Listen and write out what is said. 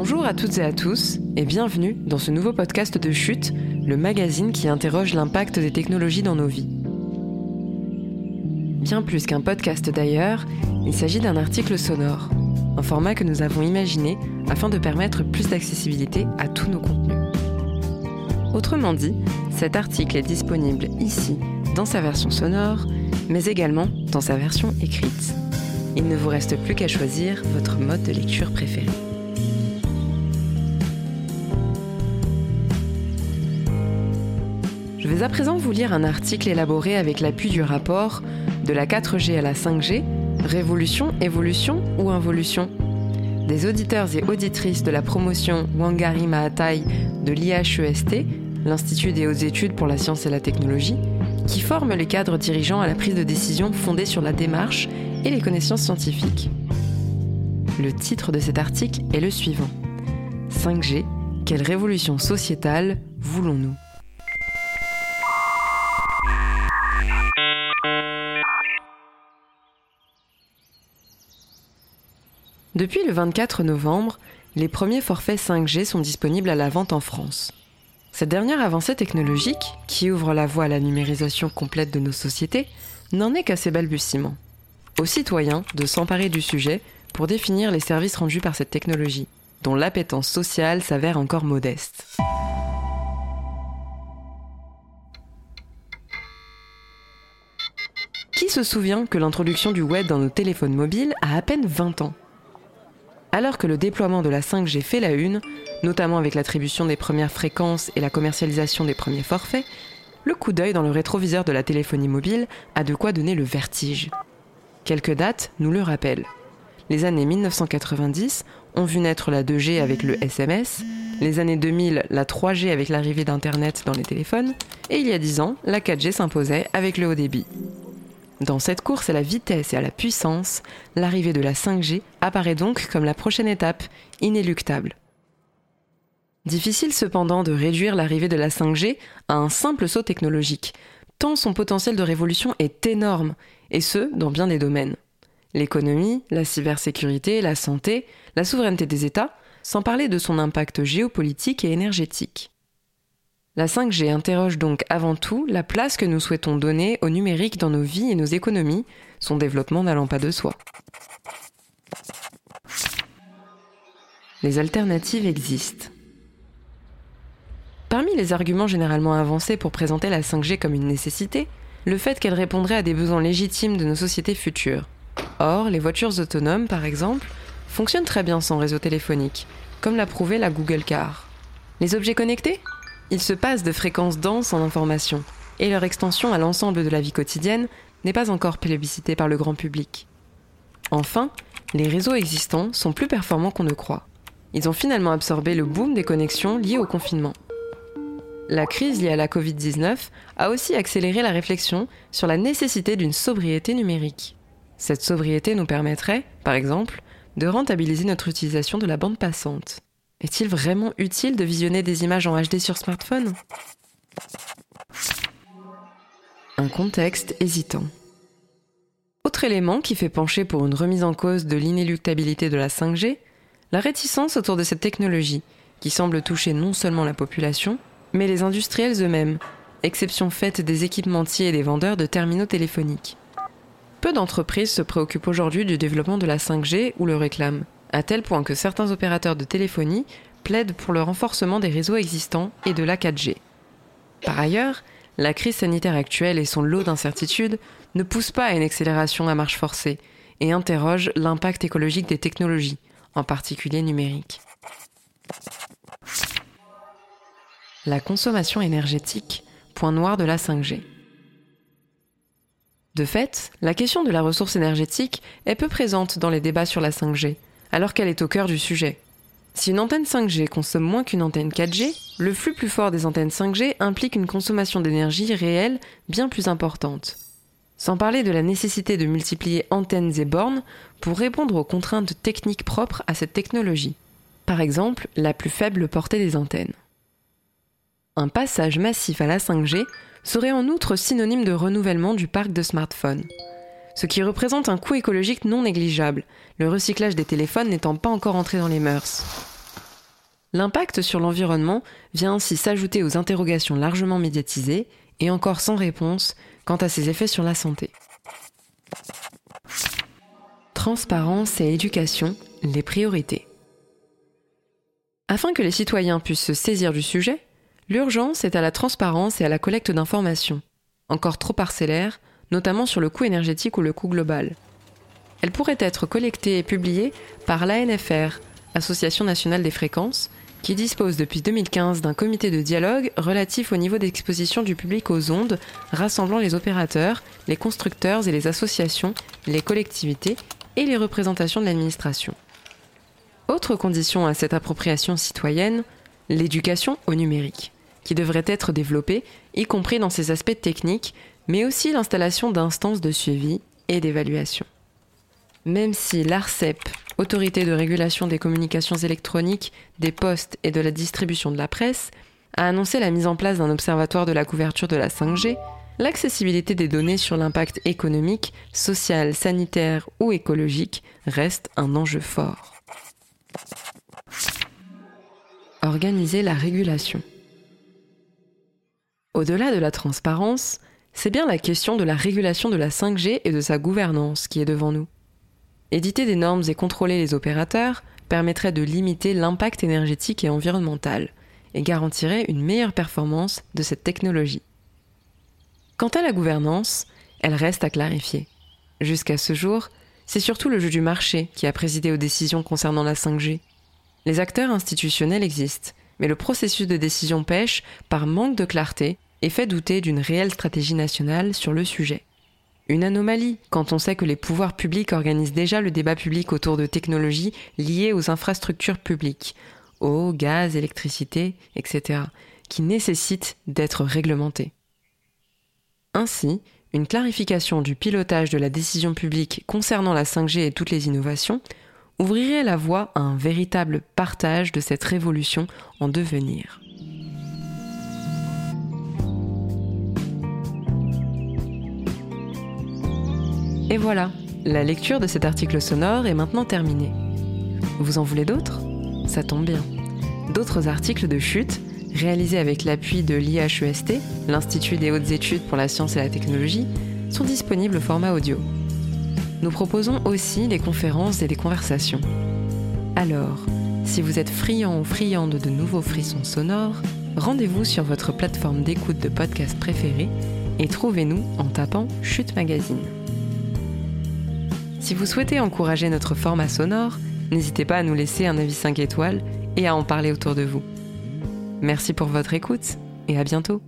Bonjour à toutes et à tous et bienvenue dans ce nouveau podcast de Chute, le magazine qui interroge l'impact des technologies dans nos vies. Bien plus qu'un podcast d'ailleurs, il s'agit d'un article sonore, un format que nous avons imaginé afin de permettre plus d'accessibilité à tous nos contenus. Autrement dit, cet article est disponible ici dans sa version sonore, mais également dans sa version écrite. Il ne vous reste plus qu'à choisir votre mode de lecture préféré. À présent vous lire un article élaboré avec l'appui du rapport De la 4G à la 5G, Révolution, Évolution ou Involution des auditeurs et auditrices de la promotion Wangari Maathai de l'IHEST, l'Institut des hautes études pour la science et la technologie, qui forment les cadres dirigeants à la prise de décision fondée sur la démarche et les connaissances scientifiques. Le titre de cet article est le suivant. 5G, quelle révolution sociétale voulons-nous? Depuis le 24 novembre, les premiers forfaits 5G sont disponibles à la vente en France. Cette dernière avancée technologique, qui ouvre la voie à la numérisation complète de nos sociétés, n'en est qu'à ses balbutiements. Aux citoyens de s'emparer du sujet pour définir les services rendus par cette technologie, dont l'appétence sociale s'avère encore modeste. Qui se souvient que l'introduction du web dans nos téléphones mobiles a à peine 20 ans? Alors que le déploiement de la 5G fait la une, notamment avec l'attribution des premières fréquences et la commercialisation des premiers forfaits, le coup d'œil dans le rétroviseur de la téléphonie mobile a de quoi donner le vertige. Quelques dates nous le rappellent. Les années 1990 ont vu naître la 2G avec le SMS, les années 2000 la 3G avec l'arrivée d'Internet dans les téléphones, et il y a 10 ans la 4G s'imposait avec le haut débit. Dans cette course à la vitesse et à la puissance, l'arrivée de la 5G apparaît donc comme la prochaine étape, inéluctable. Difficile cependant de réduire l'arrivée de la 5G à un simple saut technologique, tant son potentiel de révolution est énorme, et ce, dans bien des domaines. L'économie, la cybersécurité, la santé, la souveraineté des États, sans parler de son impact géopolitique et énergétique. La 5G interroge donc avant tout la place que nous souhaitons donner au numérique dans nos vies et nos économies, son développement n'allant pas de soi. Les alternatives existent. Parmi les arguments généralement avancés pour présenter la 5G comme une nécessité, le fait qu'elle répondrait à des besoins légitimes de nos sociétés futures. Or, les voitures autonomes, par exemple, fonctionnent très bien sans réseau téléphonique, comme l'a prouvé la Google Car. Les objets connectés? Ils se passent de fréquences denses en information, et leur extension à l'ensemble de la vie quotidienne n'est pas encore plébiscitée par le grand public. Enfin, les réseaux existants sont plus performants qu'on ne croit. Ils ont finalement absorbé le boom des connexions liées au confinement. La crise liée à la Covid-19 a aussi accéléré la réflexion sur la nécessité d'une sobriété numérique. Cette sobriété nous permettrait, par exemple, de rentabiliser notre utilisation de la bande passante. Est-il vraiment utile de visionner des images en HD sur smartphone? Un contexte hésitant. Autre élément qui fait pencher pour une remise en cause de l'inéluctabilité de la 5G, la réticence autour de cette technologie, qui semble toucher non seulement la population, mais les industriels eux-mêmes, exception faite des équipementiers et des vendeurs de terminaux téléphoniques. Peu d'entreprises se préoccupent aujourd'hui du développement de la 5G ou le réclament à tel point que certains opérateurs de téléphonie plaident pour le renforcement des réseaux existants et de la 4G. Par ailleurs, la crise sanitaire actuelle et son lot d'incertitudes ne poussent pas à une accélération à marche forcée et interrogent l'impact écologique des technologies, en particulier numériques. La consommation énergétique, point noir de la 5G. De fait, la question de la ressource énergétique est peu présente dans les débats sur la 5G, alors qu'elle est au cœur du sujet. Si une antenne 5G consomme moins qu'une antenne 4G, le flux plus fort des antennes 5G implique une consommation d'énergie réelle bien plus importante. Sans parler de la nécessité de multiplier antennes et bornes pour répondre aux contraintes techniques propres à cette technologie. Par exemple, la plus faible portée des antennes. Un passage massif à la 5G serait en outre synonyme de renouvellement du parc de smartphones ce qui représente un coût écologique non négligeable, le recyclage des téléphones n'étant pas encore entré dans les mœurs. L'impact sur l'environnement vient ainsi s'ajouter aux interrogations largement médiatisées et encore sans réponse quant à ses effets sur la santé. Transparence et éducation, les priorités. Afin que les citoyens puissent se saisir du sujet, l'urgence est à la transparence et à la collecte d'informations, encore trop parcellaires, notamment sur le coût énergétique ou le coût global. Elle pourrait être collectée et publiée par l'ANFR, Association nationale des fréquences, qui dispose depuis 2015 d'un comité de dialogue relatif au niveau d'exposition du public aux ondes, rassemblant les opérateurs, les constructeurs et les associations, les collectivités et les représentations de l'administration. Autre condition à cette appropriation citoyenne, l'éducation au numérique, qui devrait être développée, y compris dans ses aspects techniques, mais aussi l'installation d'instances de suivi et d'évaluation. Même si l'ARCEP, Autorité de régulation des communications électroniques, des postes et de la distribution de la presse, a annoncé la mise en place d'un observatoire de la couverture de la 5G, l'accessibilité des données sur l'impact économique, social, sanitaire ou écologique reste un enjeu fort. Organiser la régulation. Au-delà de la transparence, c'est bien la question de la régulation de la 5G et de sa gouvernance qui est devant nous. Éditer des normes et contrôler les opérateurs permettrait de limiter l'impact énergétique et environnemental et garantirait une meilleure performance de cette technologie. Quant à la gouvernance, elle reste à clarifier. Jusqu'à ce jour, c'est surtout le jeu du marché qui a présidé aux décisions concernant la 5G. Les acteurs institutionnels existent, mais le processus de décision pêche par manque de clarté et fait douter d'une réelle stratégie nationale sur le sujet. Une anomalie quand on sait que les pouvoirs publics organisent déjà le débat public autour de technologies liées aux infrastructures publiques, eau, gaz, électricité, etc., qui nécessitent d'être réglementées. Ainsi, une clarification du pilotage de la décision publique concernant la 5G et toutes les innovations ouvrirait la voie à un véritable partage de cette révolution en devenir. Et voilà, la lecture de cet article sonore est maintenant terminée. Vous en voulez d'autres? Ça tombe bien. D'autres articles de chute, réalisés avec l'appui de l'IHEST, l'Institut des hautes études pour la science et la technologie, sont disponibles au format audio. Nous proposons aussi des conférences et des conversations. Alors, si vous êtes friand ou friande de nouveaux frissons sonores, rendez-vous sur votre plateforme d'écoute de podcast préférée et trouvez-nous en tapant Chute Magazine. Si vous souhaitez encourager notre format sonore, n'hésitez pas à nous laisser un avis 5 étoiles et à en parler autour de vous. Merci pour votre écoute et à bientôt.